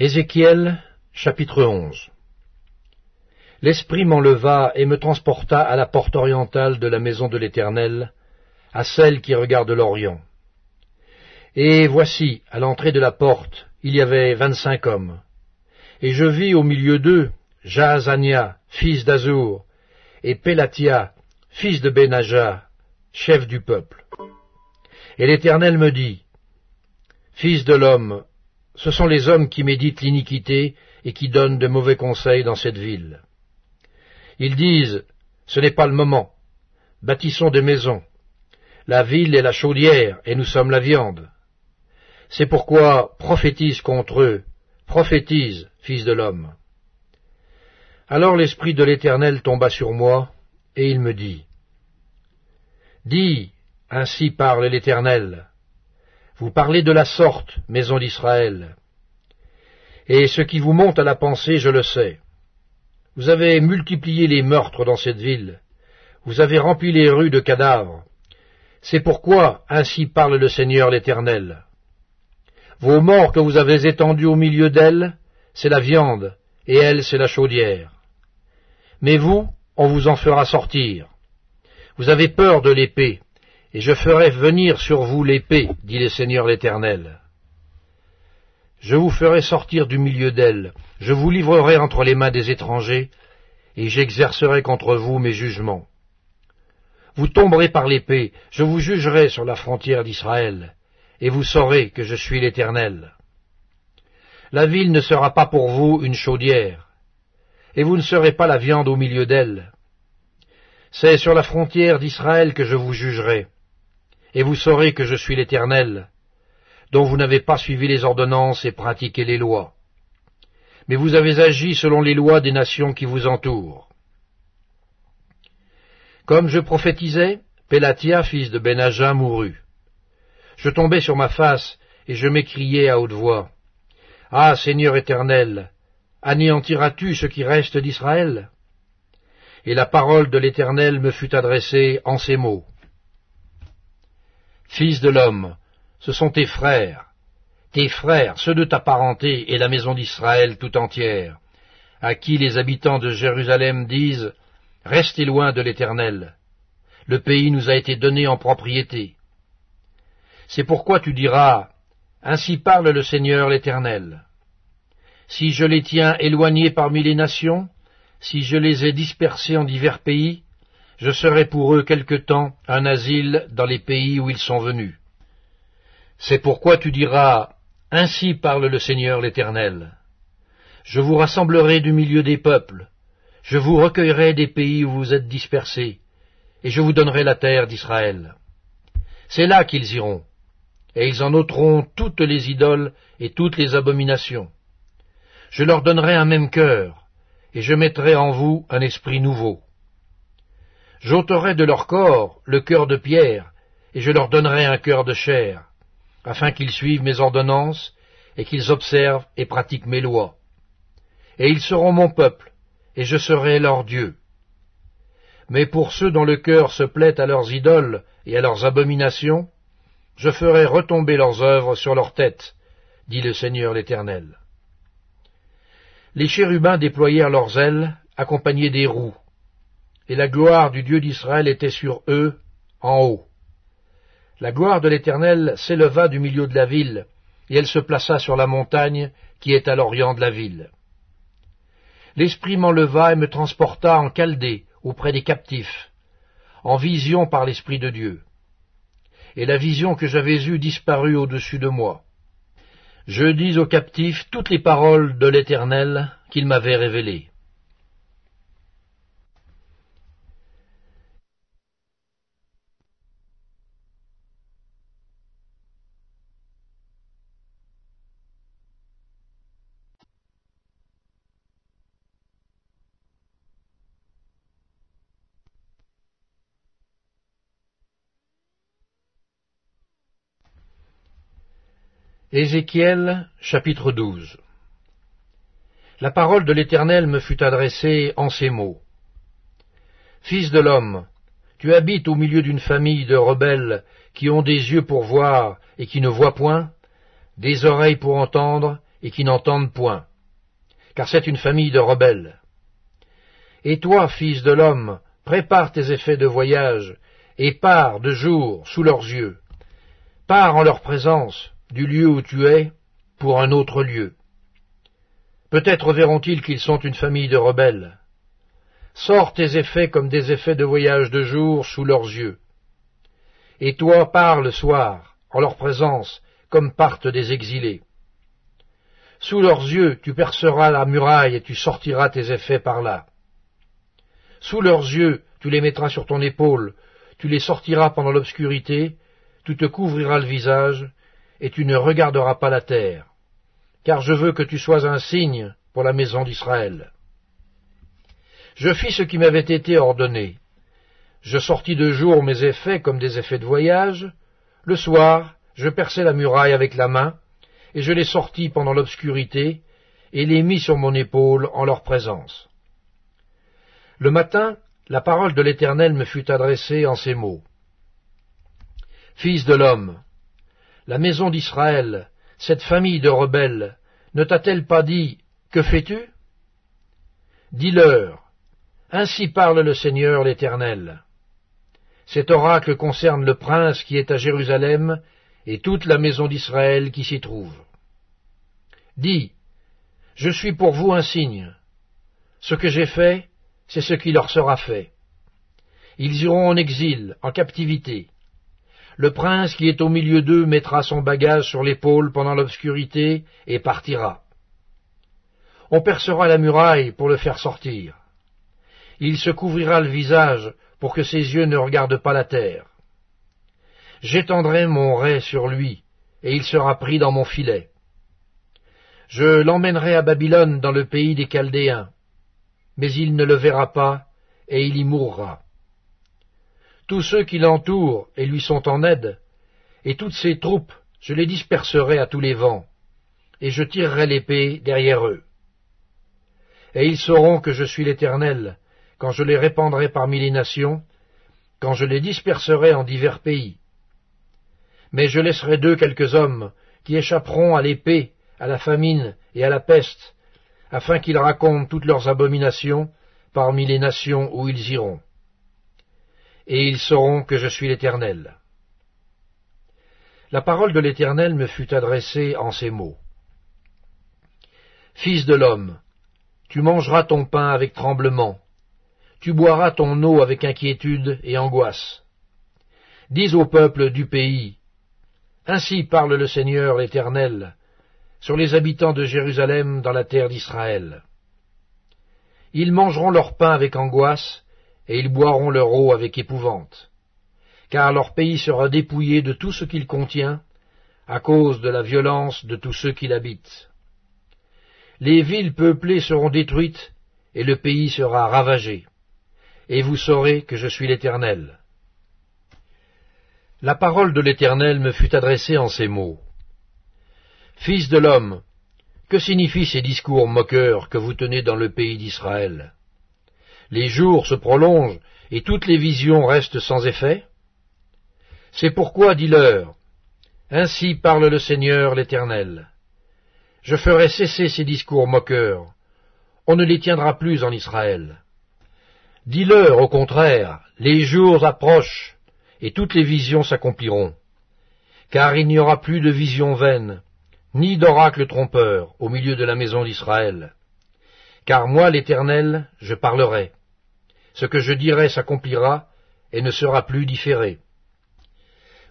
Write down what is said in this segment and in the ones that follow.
Ézéchiel chapitre 11 L'Esprit m'enleva et me transporta à la porte orientale de la maison de l'Éternel, à celle qui regarde l'Orient. Et voici, à l'entrée de la porte, il y avait vingt-cinq hommes. Et je vis au milieu d'eux Jaazania, fils d'Azur, et Pélatia, fils de Benaja, chef du peuple. Et l'Éternel me dit, Fils de l'homme, ce sont les hommes qui méditent l'iniquité et qui donnent de mauvais conseils dans cette ville. Ils disent, ce n'est pas le moment, bâtissons des maisons. La ville est la chaudière, et nous sommes la viande. C'est pourquoi prophétise contre eux, prophétise, fils de l'homme. Alors l'Esprit de l'Éternel tomba sur moi, et il me dit, Dis, ainsi parle l'Éternel, vous parlez de la sorte, maison d'Israël. Et ce qui vous monte à la pensée, je le sais. Vous avez multiplié les meurtres dans cette ville. Vous avez rempli les rues de cadavres. C'est pourquoi ainsi parle le Seigneur l'Éternel. Vos morts que vous avez étendus au milieu d'elles, c'est la viande, et elle, c'est la chaudière. Mais vous, on vous en fera sortir. Vous avez peur de l'épée, et je ferai venir sur vous l'épée, dit le Seigneur l'Éternel. Je vous ferai sortir du milieu d'elle, je vous livrerai entre les mains des étrangers, et j'exercerai contre vous mes jugements. Vous tomberez par l'épée, je vous jugerai sur la frontière d'Israël, et vous saurez que je suis l'Éternel. La ville ne sera pas pour vous une chaudière, et vous ne serez pas la viande au milieu d'elle. C'est sur la frontière d'Israël que je vous jugerai, et vous saurez que je suis l'Éternel, dont vous n'avez pas suivi les ordonnances et pratiqué les lois. Mais vous avez agi selon les lois des nations qui vous entourent. Comme je prophétisais, Pélatia, fils de Benaja, mourut. Je tombai sur ma face, et je m'écriai à haute voix. Ah, Seigneur éternel, anéantiras-tu ce qui reste d'Israël? Et la parole de l'Éternel me fut adressée en ces mots. Fils de l'homme, ce sont tes frères, tes frères, ceux de ta parenté et la maison d'Israël tout entière, à qui les habitants de Jérusalem disent Restez loin de l'Éternel. Le pays nous a été donné en propriété. C'est pourquoi tu diras Ainsi parle le Seigneur l'Éternel. Si je les tiens éloignés parmi les nations, si je les ai dispersés en divers pays, je serai pour eux quelque temps un asile dans les pays où ils sont venus. C'est pourquoi tu diras, Ainsi parle le Seigneur l'Éternel. Je vous rassemblerai du milieu des peuples, je vous recueillerai des pays où vous êtes dispersés, et je vous donnerai la terre d'Israël. C'est là qu'ils iront, et ils en ôteront toutes les idoles et toutes les abominations. Je leur donnerai un même cœur, et je mettrai en vous un esprit nouveau. J'ôterai de leur corps le cœur de pierre, et je leur donnerai un cœur de chair, afin qu'ils suivent mes ordonnances, et qu'ils observent et pratiquent mes lois. Et ils seront mon peuple, et je serai leur Dieu. Mais pour ceux dont le cœur se plaît à leurs idoles et à leurs abominations, je ferai retomber leurs œuvres sur leurs têtes, dit le Seigneur l'Éternel. Les chérubins déployèrent leurs ailes, accompagnés des roues, et la gloire du Dieu d'Israël était sur eux, en haut. La gloire de l'Éternel s'éleva du milieu de la ville, et elle se plaça sur la montagne qui est à l'orient de la ville. L'Esprit m'enleva et me transporta en Chaldée, auprès des captifs, en vision par l'Esprit de Dieu. Et la vision que j'avais eue disparut au-dessus de moi. Je dis aux captifs toutes les paroles de l'Éternel qu'il m'avait révélées. Ézéchiel chapitre 12 La parole de l'Éternel me fut adressée en ces mots. Fils de l'homme, tu habites au milieu d'une famille de rebelles qui ont des yeux pour voir et qui ne voient point, des oreilles pour entendre et qui n'entendent point, car c'est une famille de rebelles. Et toi, fils de l'homme, prépare tes effets de voyage, et pars de jour sous leurs yeux. Pars en leur présence, du lieu où tu es, pour un autre lieu. Peut-être verront-ils qu'ils sont une famille de rebelles. Sors tes effets comme des effets de voyage de jour sous leurs yeux. Et toi pars le soir, en leur présence, comme partent des exilés. Sous leurs yeux tu perceras la muraille et tu sortiras tes effets par là. Sous leurs yeux tu les mettras sur ton épaule, tu les sortiras pendant l'obscurité, tu te couvriras le visage, et tu ne regarderas pas la terre, car je veux que tu sois un signe pour la maison d'Israël. Je fis ce qui m'avait été ordonné. Je sortis de jour mes effets comme des effets de voyage. Le soir, je perçai la muraille avec la main, et je les sortis pendant l'obscurité, et les mis sur mon épaule en leur présence. Le matin, la parole de l'Éternel me fut adressée en ces mots. Fils de l'homme, la maison d'Israël, cette famille de rebelles, ne t'a-t-elle pas dit Que fais-tu? Dis-leur, ainsi parle le Seigneur l'Éternel. Cet oracle concerne le prince qui est à Jérusalem et toute la maison d'Israël qui s'y trouve. Dis, je suis pour vous un signe. Ce que j'ai fait, c'est ce qui leur sera fait. Ils iront en exil, en captivité. Le prince qui est au milieu d'eux mettra son bagage sur l'épaule pendant l'obscurité et partira. On percera la muraille pour le faire sortir il se couvrira le visage pour que ses yeux ne regardent pas la terre. J'étendrai mon ray sur lui, et il sera pris dans mon filet. Je l'emmènerai à Babylone dans le pays des Chaldéens, mais il ne le verra pas, et il y mourra. Tous ceux qui l'entourent et lui sont en aide, et toutes ses troupes, je les disperserai à tous les vents, et je tirerai l'épée derrière eux. Et ils sauront que je suis l'Éternel, quand je les répandrai parmi les nations, quand je les disperserai en divers pays. Mais je laisserai d'eux quelques hommes qui échapperont à l'épée, à la famine et à la peste, afin qu'ils racontent toutes leurs abominations parmi les nations où ils iront. Et ils sauront que je suis l'Éternel. La parole de l'Éternel me fut adressée en ces mots. Fils de l'homme, tu mangeras ton pain avec tremblement, tu boiras ton eau avec inquiétude et angoisse. Dis au peuple du pays, Ainsi parle le Seigneur l'Éternel, sur les habitants de Jérusalem dans la terre d'Israël. Ils mangeront leur pain avec angoisse, et ils boiront leur eau avec épouvante, car leur pays sera dépouillé de tout ce qu'il contient, à cause de la violence de tous ceux qui l'habitent. Les villes peuplées seront détruites, et le pays sera ravagé et vous saurez que je suis l'Éternel. La parole de l'Éternel me fut adressée en ces mots. Fils de l'homme, que signifient ces discours moqueurs que vous tenez dans le pays d'Israël? Les jours se prolongent et toutes les visions restent sans effet C'est pourquoi, dis-leur, Ainsi parle le Seigneur l'Éternel. Je ferai cesser ces discours moqueurs. On ne les tiendra plus en Israël. Dis-leur, au contraire, les jours approchent, et toutes les visions s'accompliront. Car il n'y aura plus de visions vaines, ni d'oracles trompeurs au milieu de la maison d'Israël. Car moi, l'Éternel, je parlerai. Ce que je dirai s'accomplira, et ne sera plus différé.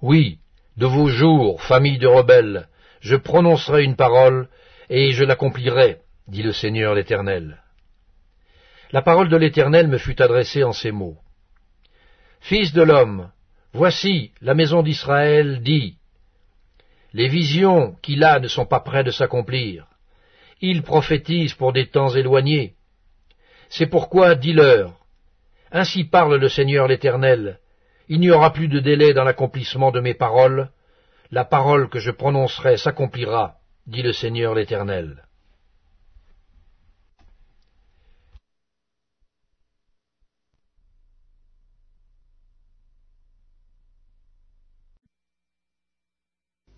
Oui, de vos jours, famille de rebelles, je prononcerai une parole, et je l'accomplirai, dit le Seigneur l'Éternel. La parole de l'Éternel me fut adressée en ces mots. Fils de l'homme, voici la maison d'Israël dit, Les visions qu'il a ne sont pas près de s'accomplir. Il prophétise pour des temps éloignés. C'est pourquoi dis-leur, Ainsi parle le Seigneur l'Éternel, il n'y aura plus de délai dans l'accomplissement de mes paroles, la parole que je prononcerai s'accomplira, dit le Seigneur l'Éternel.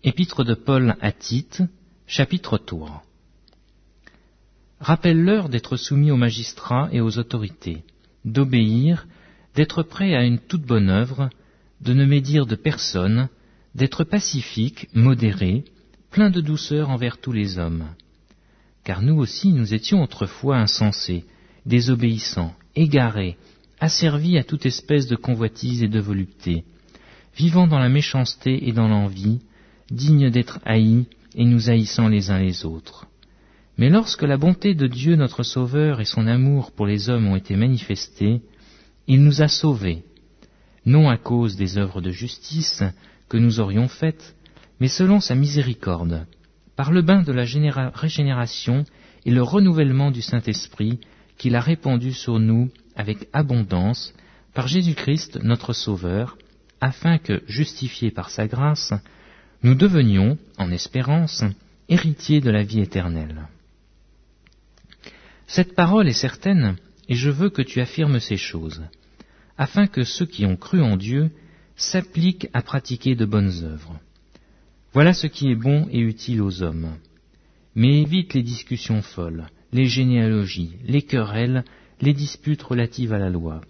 Épître de Paul à Tite, chapitre 3 Rappelle-leur d'être soumis aux magistrats et aux autorités, d'obéir, d'être prêts à une toute bonne œuvre, de ne médire de personne, d'être pacifiques, modérés, pleins de douceur envers tous les hommes. Car nous aussi nous étions autrefois insensés, désobéissants, égarés, asservis à toute espèce de convoitise et de volupté, vivant dans la méchanceté et dans l'envie, dignes d'être haïs et nous haïssant les uns les autres. Mais lorsque la bonté de Dieu notre Sauveur et son amour pour les hommes ont été manifestés, il nous a sauvés, non à cause des œuvres de justice que nous aurions faites, mais selon sa miséricorde, par le bain de la régénération et le renouvellement du Saint-Esprit qu'il a répandu sur nous avec abondance par Jésus-Christ notre Sauveur, afin que, justifiés par sa grâce, nous devenions, en espérance, héritiers de la vie éternelle. Cette parole est certaine, et je veux que tu affirmes ces choses, afin que ceux qui ont cru en Dieu s'appliquent à pratiquer de bonnes œuvres. Voilà ce qui est bon et utile aux hommes. Mais évite les discussions folles, les généalogies, les querelles, les disputes relatives à la loi,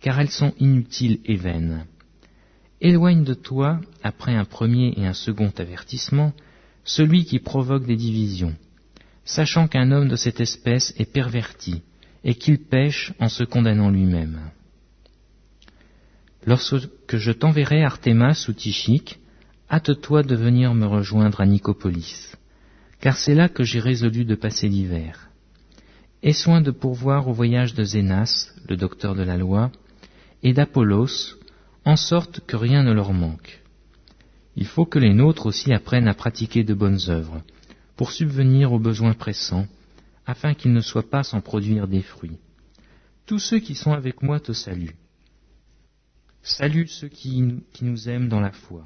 car elles sont inutiles et vaines. Éloigne de toi, après un premier et un second avertissement, celui qui provoque des divisions, sachant qu'un homme de cette espèce est perverti, et qu'il pêche en se condamnant lui-même. Lorsque je t'enverrai Artémas ou Tichique, hâte-toi de venir me rejoindre à Nicopolis, car c'est là que j'ai résolu de passer l'hiver. Aie soin de pourvoir au voyage de Zénas, le docteur de la loi, et d'Apollos, en sorte que rien ne leur manque. Il faut que les nôtres aussi apprennent à pratiquer de bonnes œuvres, pour subvenir aux besoins pressants, afin qu'ils ne soient pas sans produire des fruits. Tous ceux qui sont avec moi te saluent. Salue ceux qui, qui nous aiment dans la foi.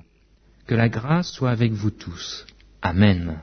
Que la grâce soit avec vous tous. Amen.